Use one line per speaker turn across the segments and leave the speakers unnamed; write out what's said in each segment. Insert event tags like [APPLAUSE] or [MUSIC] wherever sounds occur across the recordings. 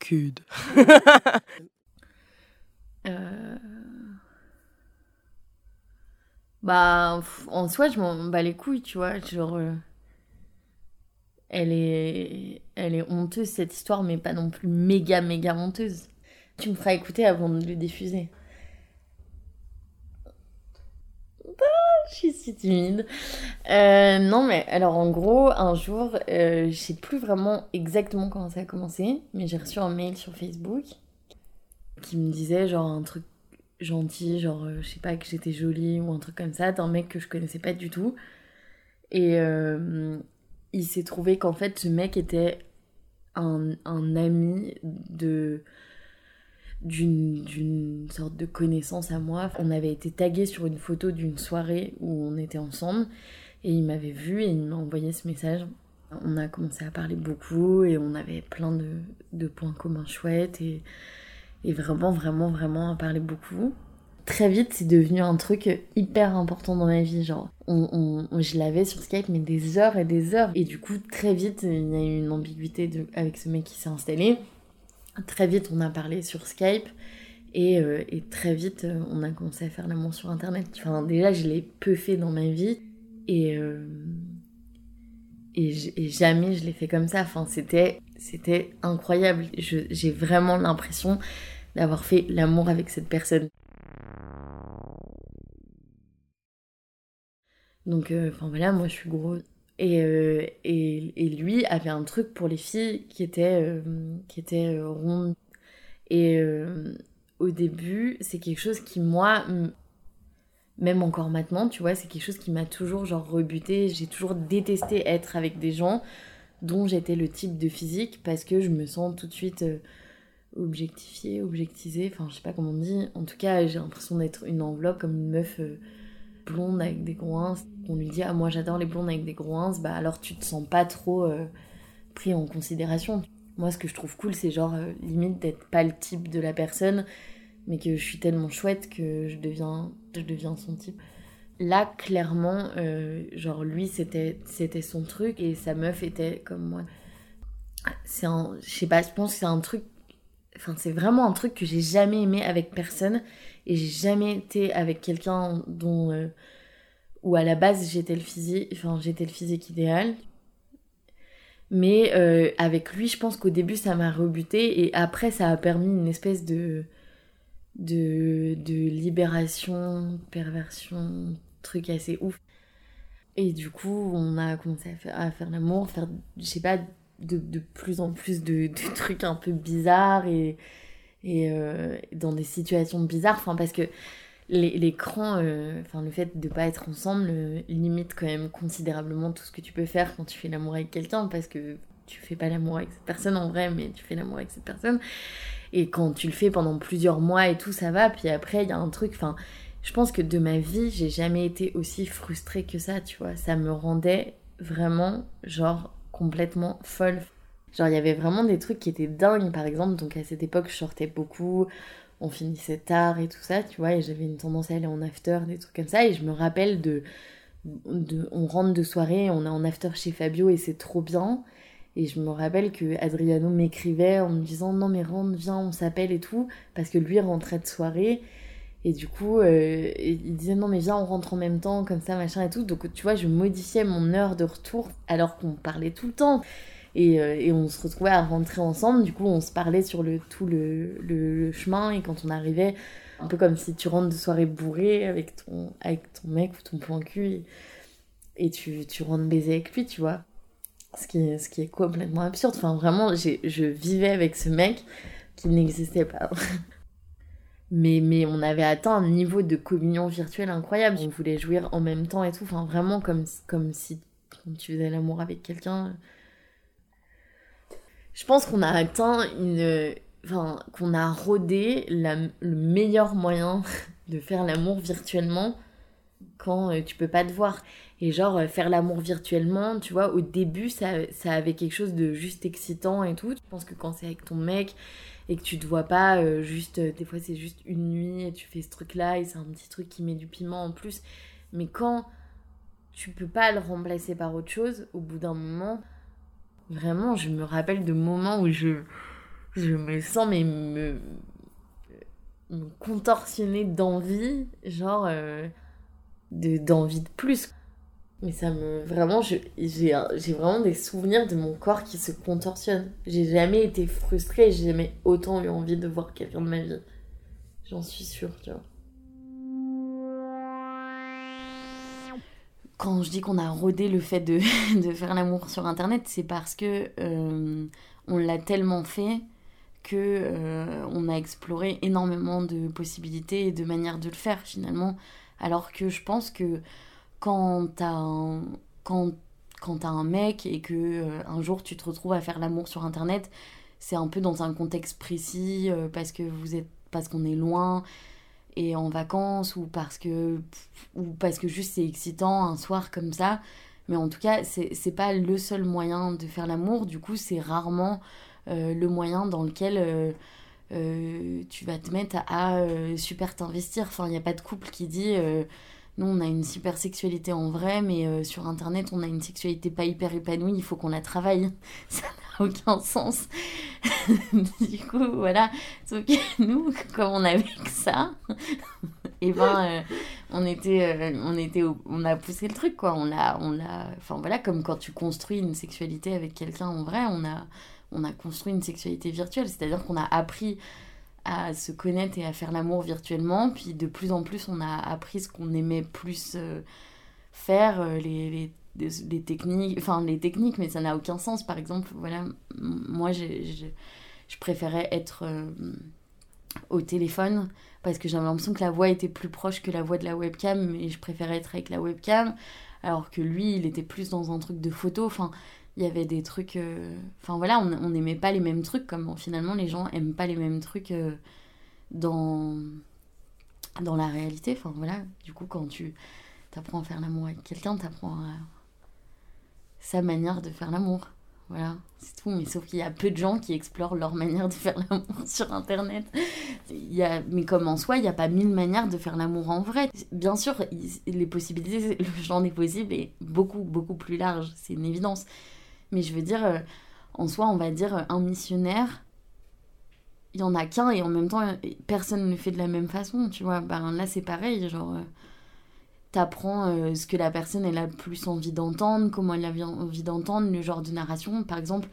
Cud. [LAUGHS]
Euh, Bah, en soi, je m'en bats les couilles, tu vois. Genre, euh, elle est, elle est honteuse cette histoire, mais pas non plus méga, méga honteuse. Tu me feras écouter avant de le diffuser. Ah, [LAUGHS] Je suis si timide. Euh, non, mais alors en gros, un jour, euh, je sais plus vraiment exactement comment ça a commencé, mais j'ai reçu un mail sur Facebook qui me disait genre un truc gentil, genre euh, je sais pas que j'étais jolie ou un truc comme ça, d'un mec que je connaissais pas du tout. Et euh, il s'est trouvé qu'en fait ce mec était un, un ami de d'une sorte de connaissance à moi. On avait été tagués sur une photo d'une soirée où on était ensemble et il m'avait vu et il m'a envoyé ce message. On a commencé à parler beaucoup et on avait plein de, de points communs chouettes et, et vraiment, vraiment, vraiment à parler beaucoup. Très vite, c'est devenu un truc hyper important dans ma vie. Genre, on, je l'avais sur Skype, mais des heures et des heures. Et du coup, très vite, il y a eu une ambiguïté avec ce mec qui s'est installé. Très vite, on a parlé sur Skype. Et, euh, très vite, euh, on a commencé à faire l'amour sur Internet. Enfin, déjà, je l'ai peu fait dans ma vie. Et, euh, et, jamais je l'ai fait comme ça. Enfin, c'était, c'était incroyable. J'ai vraiment l'impression d'avoir fait l'amour avec cette personne. Donc, enfin voilà, moi je suis grosse. Et, euh, et, et lui avait un truc pour les filles qui était, euh, qui était euh, ronde. Et euh, au début, c'est quelque chose qui, moi, même encore maintenant, tu vois, c'est quelque chose qui m'a toujours genre rebuté. J'ai toujours détesté être avec des gens dont j'étais le type de physique parce que je me sens tout de suite objectifiée, objectisée, enfin je sais pas comment on dit. En tout cas, j'ai l'impression d'être une enveloppe comme une meuf blonde avec des groins. On lui dit ah moi j'adore les blondes avec des groins, bah alors tu te sens pas trop euh, pris en considération. Moi ce que je trouve cool c'est genre euh, limite d'être pas le type de la personne mais que je suis tellement chouette que je deviens je deviens son type. Là clairement euh, genre lui c'était c'était son truc et sa meuf était comme moi. C'est un je sais pas, je pense que c'est un truc enfin c'est vraiment un truc que j'ai jamais aimé avec personne et j'ai jamais été avec quelqu'un dont euh, où à la base j'étais le physique enfin j'étais le physique idéal. Mais euh, avec lui je pense qu'au début ça m'a rebuté et après ça a permis une espèce de de, de libération perversion truc assez ouf. Et du coup on a commencé à faire, à faire l'amour faire je sais pas de, de plus en plus de, de [LAUGHS] trucs un peu bizarres et et euh, dans des situations bizarres. Enfin parce que l'écran euh, le fait de pas être ensemble euh, limite quand même considérablement tout ce que tu peux faire quand tu fais l'amour avec quelqu'un parce que tu fais pas l'amour avec cette personne en vrai mais tu fais l'amour avec cette personne. Et quand tu le fais pendant plusieurs mois et tout ça va. Puis après il y a un truc enfin je pense que de ma vie j'ai jamais été aussi frustrée que ça tu vois. Ça me rendait vraiment genre complètement folle Genre, il y avait vraiment des trucs qui étaient dingues, par exemple. Donc, à cette époque, je sortais beaucoup, on finissait tard et tout ça, tu vois. Et j'avais une tendance à aller en after, des trucs comme ça. Et je me rappelle de. de on rentre de soirée, on est en after chez Fabio et c'est trop bien. Et je me rappelle que Adriano m'écrivait en me disant Non, mais rentre, viens, on s'appelle et tout. Parce que lui rentrait de soirée. Et du coup, euh, il disait non, mais viens, on rentre en même temps, comme ça, machin et tout. Donc, tu vois, je modifiais mon heure de retour alors qu'on parlait tout le temps. Et, euh, et on se retrouvait à rentrer ensemble. Du coup, on se parlait sur le, tout le, le- chemin. Et quand on arrivait, un peu comme si tu rentres de soirée bourrée avec ton, avec ton mec ou ton point cul. Et, et tu, tu rentres baiser avec lui, tu vois. Ce qui, ce qui est complètement absurde. Enfin, vraiment, je vivais avec ce mec qui n'existait pas. [LAUGHS] Mais, on avait atteint un niveau de communion virtuelle incroyable. On voulait jouir en même temps et tout. Enfin, vraiment comme, comme si tu faisais l'amour avec quelqu'un. Je pense qu'on a atteint une. Enfin, qu'on a rodé le meilleur moyen [LAUGHS] de faire l'amour virtuellement quand euh, tu peux pas te voir. Et genre, euh, faire l'amour virtuellement, tu vois, au début, ça, ça avait quelque chose de juste excitant et tout. Je pense que quand c'est avec ton mec et que tu te vois pas, euh, juste, des fois c'est juste une nuit et tu fais ce truc-là et c'est un petit truc qui met du piment en plus. Mais quand tu peux pas le remplacer par autre chose au bout d'un moment. Vraiment, je me rappelle de moments où je, je me sens mais me, contorsionner d'envie, genre d'envie de plus. Mais ça me. Vraiment, j'ai, vraiment des souvenirs de mon corps qui se contorsionne. J'ai jamais été frustrée, j'ai jamais autant eu envie de voir quelqu'un de ma vie. J'en suis sûre, tu vois. Quand je dis qu'on a rodé le fait de, [LAUGHS] de faire l'amour sur internet, c'est parce que euh, on l'a tellement fait euh, on a exploré énormément de possibilités et de manières de le faire finalement. Alors que je pense que quand t'as un, quand, quand as un mec et que euh, un jour tu te retrouves à faire l'amour sur internet, c'est un peu dans un contexte précis euh, parce que vous êtes parce qu'on est loin et en vacances ou parce que ou parce que juste c'est excitant un soir comme ça. Mais en tout cas, c'est pas le seul moyen de faire l'amour. Du coup, c'est rarement le moyen dans lequel tu vas te mettre à, super t'investir. Enfin, il n'y a pas de couple qui dit nous, on a une super sexualité en vrai, mais euh, sur Internet, on a une sexualité pas hyper épanouie, il faut qu'on la travaille. [LAUGHS] Ça n'a aucun sens. [LAUGHS] du coup, voilà. Sauf [LAUGHS] que nous, comme on avait que ça, et eh ben, euh, on était, euh, on était, on a poussé le truc, quoi. On l'a, on l'a, enfin voilà, comme quand tu construis une sexualité avec quelqu'un en vrai, on a, on a construit une sexualité virtuelle. C'est-à-dire qu'on a appris à se connaître et à faire l'amour virtuellement. Puis de plus en plus, on a appris ce qu'on aimait plus euh, faire, euh, les, techniques, enfin les techniques, mais ça n'a aucun sens. Par exemple, voilà, moi, je préférais être euh, au téléphone parce que j'avais l'impression que la voix était plus proche que la voix de la webcam, et je préférais être avec la webcam, alors que lui, il était plus dans un truc de photo. Enfin, il y avait des trucs. Euh, enfin voilà, on n'aimait pas les mêmes trucs, comme finalement les gens aiment pas les mêmes trucs euh, dans, dans la réalité. Enfin voilà, du coup, quand tu apprends à faire l'amour avec quelqu'un, tu apprends sa manière de faire l'amour. Voilà, c'est tout. Mais sauf qu'il y a peu de gens qui explorent leur manière de faire [LAUGHS] l'amour sur Internet. Il y a, mais comme en soi, il n'y a pas mille manières de faire l'amour en vrai. Bien sûr, les possibilités, [LAUGHS] le champ des possibles est beaucoup, beaucoup plus large. C'est une évidence. Mais je veux dire, euh, en soi, on va dire euh, un missionnaire, il y en a qu'un et en même temps, personne ne le fait de la même façon, tu vois. Ben, là, c'est pareil, genre, euh, t'apprends ce que la personne elle a plus envie d'entendre, comment elle a envie d'entendre, le genre de narration. Par exemple,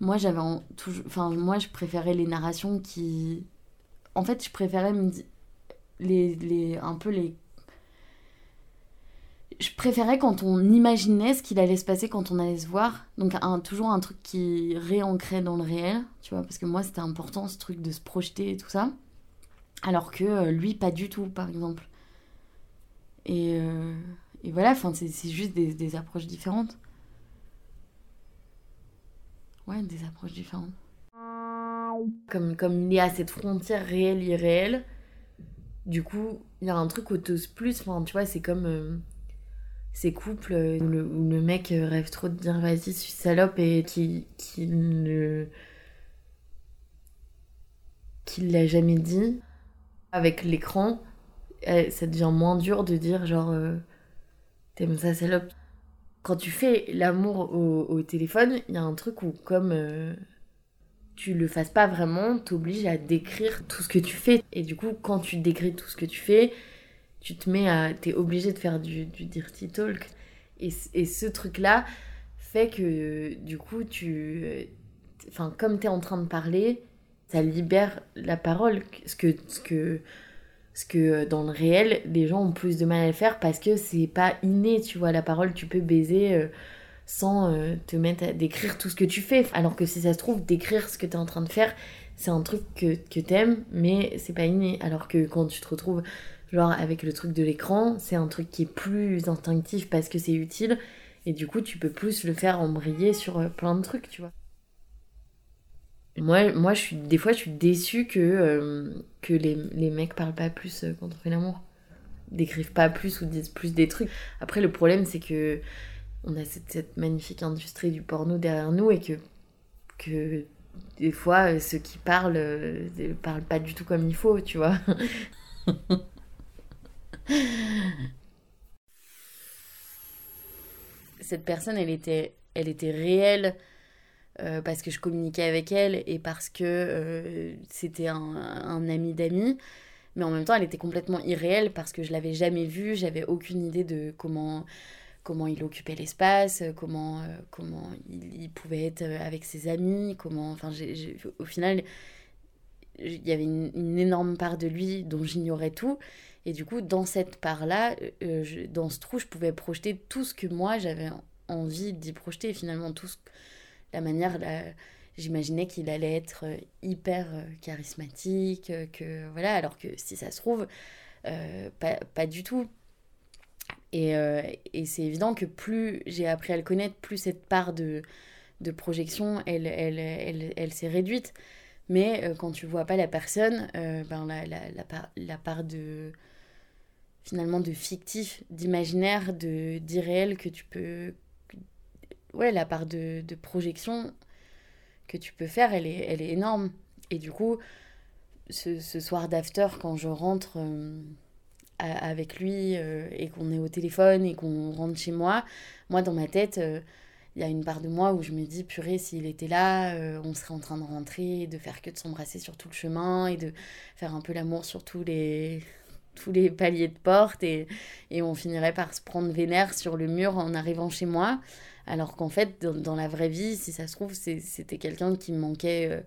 moi, j'avais toujours. Enfin, moi, je préférais les narrations qui. En fait, je préférais me les, les, un peu les je préférais quand on imaginait ce qu'il allait se passer quand on allait se voir. Donc toujours un truc qui réancrait dans le réel, tu vois, parce que moi c'était important ce truc de se projeter et tout ça. Alors que euh, lui, pas du tout, par exemple. Et, euh, voilà, c'est juste des, approches différentes. Ouais, des approches différentes. Comme, comme il y a cette frontière réelle-irréelle, du coup, il y a un truc au plus. Enfin, tu vois, c'est comme... Euh, ces couples où le, mec rêve trop de dire vas-y, suis salope et qui, qui ne. qui l'a jamais dit. Avec l'écran, eh, ça devient moins dur de dire genre euh, t'aimes ça salope. Quand tu fais l'amour au, téléphone, il y a un truc où, comme euh, tu le fasses pas vraiment, t'obliges à décrire tout ce que tu fais. Et du coup, quand tu décris tout ce que tu fais, tu te mets à. T'es obligé de faire du, dirty talk. Et, et ce truc-là fait que, du coup, tu. Enfin, comme t'es en train de parler, ça libère la parole. Ce que, ce que, que dans le réel, les gens ont plus de mal à le faire parce que c'est pas inné, tu vois. La parole, tu peux baiser. Euh, sans euh, te mettre à décrire tout ce que tu fais. Alors que si ça se trouve, décrire ce que tu es en train de faire, c'est un truc que, que t'aimes, mais c'est pas inné. Alors que quand tu te retrouves Genre avec le truc de l'écran, c'est un truc qui est plus instinctif parce que c'est utile. Et du coup, tu peux plus le faire embrayer sur euh, plein de trucs, tu vois. Moi, moi je suis, des fois, je suis déçue que, euh, que les, les, mecs parlent pas plus euh, quand on fait l'amour. Décrivent pas plus ou disent plus des trucs. Après, le problème, c'est que on a cette, magnifique industrie du porno derrière nous et que, que des fois, ceux qui parlent ne parlent pas du tout comme il faut, tu vois. [LAUGHS] cette personne, elle était, elle était réelle euh, parce que je communiquais avec elle et parce que euh, c'était un, ami d'amis. Mais en même temps, elle était complètement irréelle parce que je l'avais jamais vue, j'avais aucune idée de comment, comment il occupait l'espace, comment, comment il, pouvait être avec ses amis, comment. Enfin, au final, il y avait une, énorme part de lui dont j'ignorais tout. Et du coup, dans cette part-là, euh, je, dans ce trou, je pouvais projeter tout ce que moi j'avais envie d'y projeter. Finalement, tout la manière, j'imaginais qu'il allait être euh, hyper euh, charismatique, que voilà, alors que si ça se trouve, euh, pas, pas, du tout. Et, euh, et c'est évident que plus j'ai appris à le connaître, plus cette part de, de projection, elle, elle, elle, elle s'est réduite. Mais euh, quand tu vois pas la personne, euh, ben la, la, la, part, la part de finalement de fictif, d'imaginaire, de d'irréel que tu peux ouais, la part de, de, projection que tu peux faire, elle est, elle est énorme. Et du coup, ce, ce soir d'after, quand je rentre euh, avec lui et qu'on est au téléphone et qu'on rentre chez moi, moi dans ma tête, il y a une part de moi où je me dis, purée, s'il était là, euh, on serait en train de rentrer, de faire que de s'embrasser sur tout le chemin et de faire un peu l'amour sur tous les, tous les paliers de porte et, et on finirait par se prendre vénère sur le mur en arrivant chez moi. Alors qu'en fait, dans, la vraie vie, si ça se trouve, c'était quelqu'un qui manquait euh,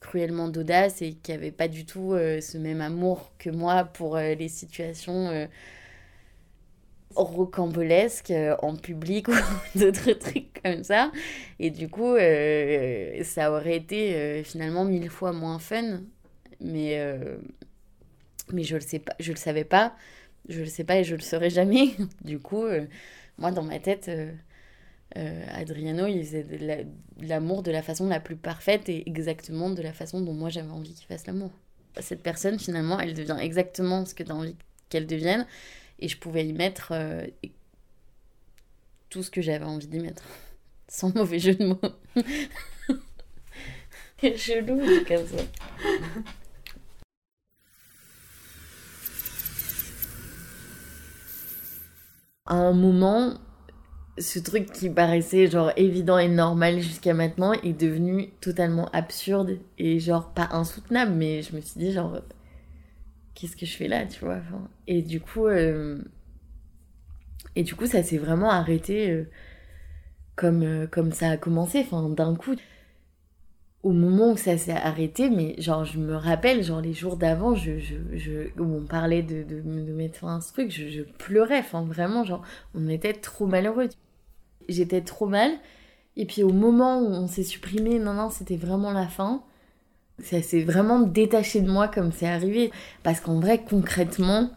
cruellement d'audace et qui avait pas du tout euh, ce même amour que moi pour les situations rocambolesques euh, en public ou [LAUGHS] d'autres trucs comme ça. Et du coup, euh, ça aurait été euh, finalement mille fois moins fun. Mais, mais je le sais pas, je le savais pas. Je le sais pas et je le saurais jamais. [LAUGHS] du coup, moi, dans ma tête, Adriano, il faisait l'amour de la façon la plus parfaite et exactement de la façon dont moi j'avais envie qu'il fasse l'amour. Cette personne, finalement, elle devient exactement ce que tu as envie qu'elle devienne. Et je pouvais y mettre euh, tout ce que j'avais envie d'y mettre. [LAUGHS] Sans mauvais jeu de mots. [LAUGHS] C'est chelou, comme ça. À un moment, ce truc qui paraissait genre évident et normal jusqu'à maintenant est devenu totalement absurde et genre pas insoutenable, mais je me suis dit genre qu'est-ce que je fais là, tu vois. Et du coup, euh, et du coup, ça s'est vraiment arrêté euh, comme, euh, comme ça a commencé, enfin d'un coup. Au moment où ça s'est arrêté, mais genre je me rappelle, genre les jours d'avant, où on parlait de, de, de mettre fin à ce truc, je, je pleurais, enfin vraiment, genre on était trop malheureux. J'étais trop mal. Et puis au moment où on s'est supprimé, non, non, c'était vraiment la fin. Ça s'est vraiment détaché de moi comme c'est arrivé. Parce qu'en vrai, concrètement,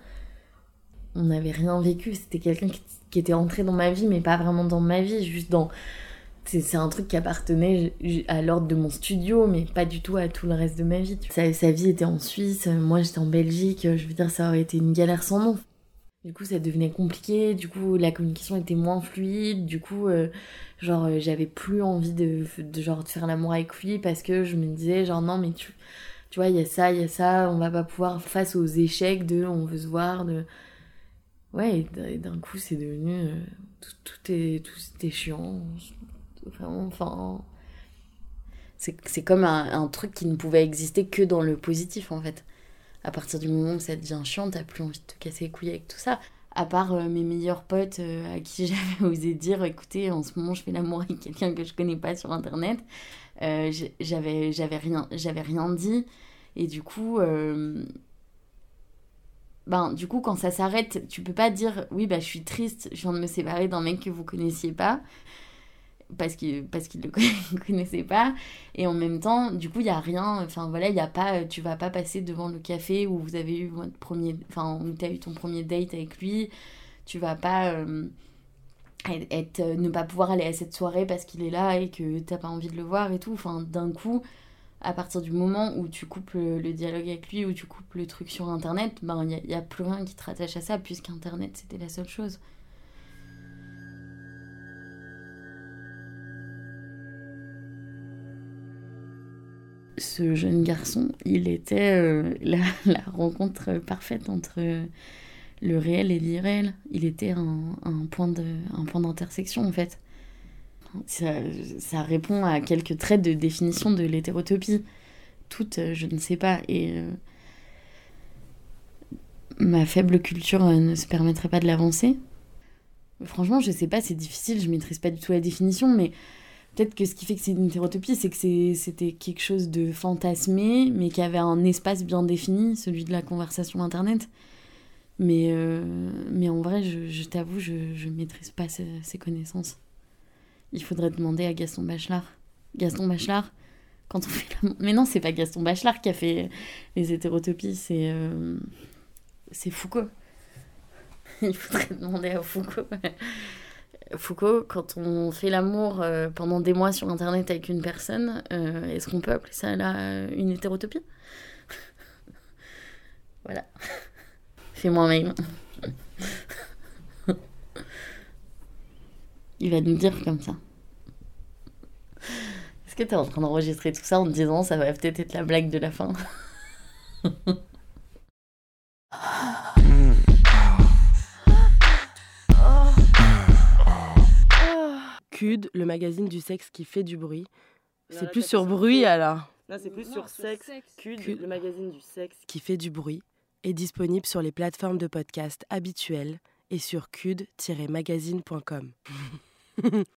on n'avait rien vécu. C'était quelqu'un qui, était entré dans ma vie, mais pas vraiment dans ma vie, juste dans. C'est un truc qui appartenait à l'ordre de mon studio, mais pas du tout à tout le reste de ma vie. Sa vie était en Suisse, moi j'étais en Belgique, je veux dire, ça aurait été une galère sans nom. Du coup, ça devenait compliqué, du coup, la communication était moins fluide, du coup, euh, genre, euh, j'avais plus envie de, de, genre, de faire l'amour avec lui parce que je me disais, genre, non, mais tu, tu vois, il y a ça, il y a ça, on va pas pouvoir, face aux échecs de on veut se voir, de. Ouais, et d'un coup, c'est devenu. Euh, tout, tout, est, tout est chiant. Enfin. C'est comme un, un truc qui ne pouvait exister que dans le positif, en fait à partir du moment où ça devient chiant, t'as plus envie de te casser les couilles avec tout ça. À part euh, mes meilleurs potes euh, à qui [LAUGHS] j'avais osé dire, écoutez, en ce moment je fais l'amour avec quelqu'un que je connais pas sur internet, euh, j'avais rien rien dit. Et du coup ben du coup quand ça s'arrête, tu peux pas dire oui bah je suis triste, je viens de me séparer d'un mec que vous connaissiez pas parce qu'il parce qu'il le [LAUGHS] connaissait pas. Et en même temps du coup il y a rien enfin voilà il y a pas tu vas pas passer devant le café où vous avez eu votre premier enfin où tu as eu ton premier date avec lui. Tu vas pas euh, être ne pas pouvoir aller à cette soirée parce qu'il est là et que t'as pas envie de le voir et tout. Enfin d'un coup à partir du moment où tu coupes le, dialogue avec lui où tu coupes le truc sur internet ben il y, y, a plus rien qui te rattache à ça puisqu'internet c'était la seule chose ce jeune garçon, il était euh, [LAUGHS] la, rencontre parfaite entre le réel et l'irréel. Il était un, un point d'intersection en fait. ça, répond à quelques traits de définition de l'hétérotopie. Toutes, euh, je ne sais pas. Et euh, ma faible culture ne se permettrait pas de l'avancer. Franchement, je sais pas, c'est difficile, je maîtrise pas du tout la définition, mais peut-être que ce qui fait que c'est une hétérotopie, c'est que c'était quelque chose de fantasmé, mais qui avait un espace bien défini, celui de la conversation internet. Mais, mais en vrai, je, t'avoue, je ne maîtrise pas ces connaissances. Il faudrait demander à Gaston Bachelard. Gaston Bachelard, quand on fait. Mais non, c'est pas Gaston Bachelard qui a fait les hétérotopies, c'est euh, c'est Foucault. [LAUGHS] Il faudrait demander à Foucault. Foucault, quand on fait l'amour euh, pendant des mois sur Internet avec une personne, euh, est-ce qu'on peut appeler ça là une hétérotopie? [LAUGHS] Voilà. [LAUGHS] Fais-moi un mail. [LAUGHS] Il va nous dire comme ça. Est-ce que tu es en train d'enregistrer tout ça en te disant ça va peut-être être la blague de la fin?
Le magazine du sexe qui fait du bruit. C'est plus sur bruit alors.
Non, c'est plus sur sexe. CUD, le magazine du sexe
qui fait du bruit est disponible sur les plateformes de podcast habituelles et sur cud-magazine.com. [LAUGHS]